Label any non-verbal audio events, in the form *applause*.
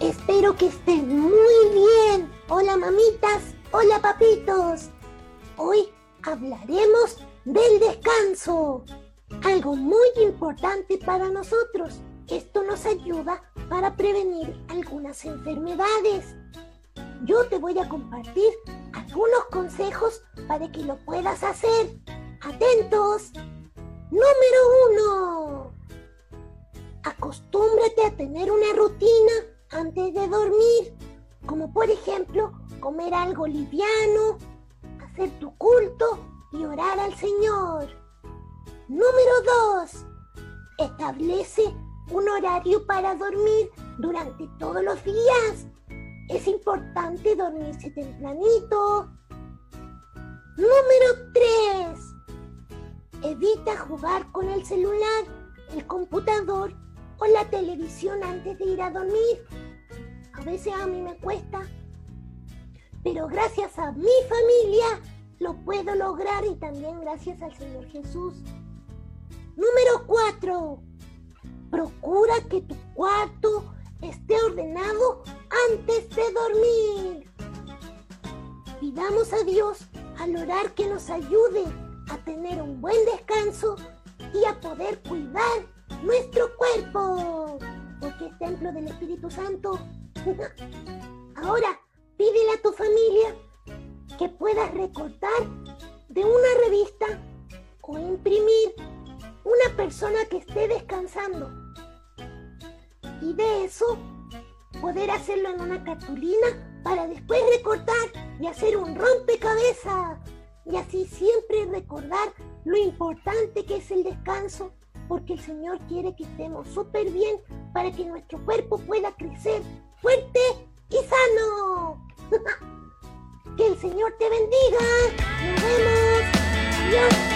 Espero que estén muy bien. Hola mamitas, hola papitos. Hoy hablaremos del descanso. Algo muy importante para nosotros. Esto nos ayuda para prevenir algunas enfermedades. Yo te voy a compartir algunos consejos para que lo puedas hacer. Atentos. Número uno. Acostúmbrate a tener una rutina antes de dormir, como por ejemplo comer algo liviano, hacer tu culto y orar al Señor. Número 2. Establece un horario para dormir durante todos los días. Es importante dormirse tempranito. Número 3. Evita jugar con el celular, el computador o la televisión antes de ir a dormir. A veces a mí me cuesta, pero gracias a mi familia lo puedo lograr y también gracias al Señor Jesús. Número 4. Procura que tu cuarto esté ordenado antes de dormir. Pidamos a Dios al orar que nos ayude a tener un buen descanso y a poder cuidar nuestro cuerpo, porque es templo del Espíritu Santo. *laughs* Ahora, pídele a tu familia que puedas recortar de una revista o imprimir una persona que esté descansando. Y de eso, poder hacerlo en una cartulina para después recortar y hacer un rompecabezas. Y así siempre recordar lo importante que es el descanso, porque el Señor quiere que estemos súper bien para que nuestro cuerpo pueda crecer fuerte y sano. *laughs* que el Señor te bendiga. Nos vemos.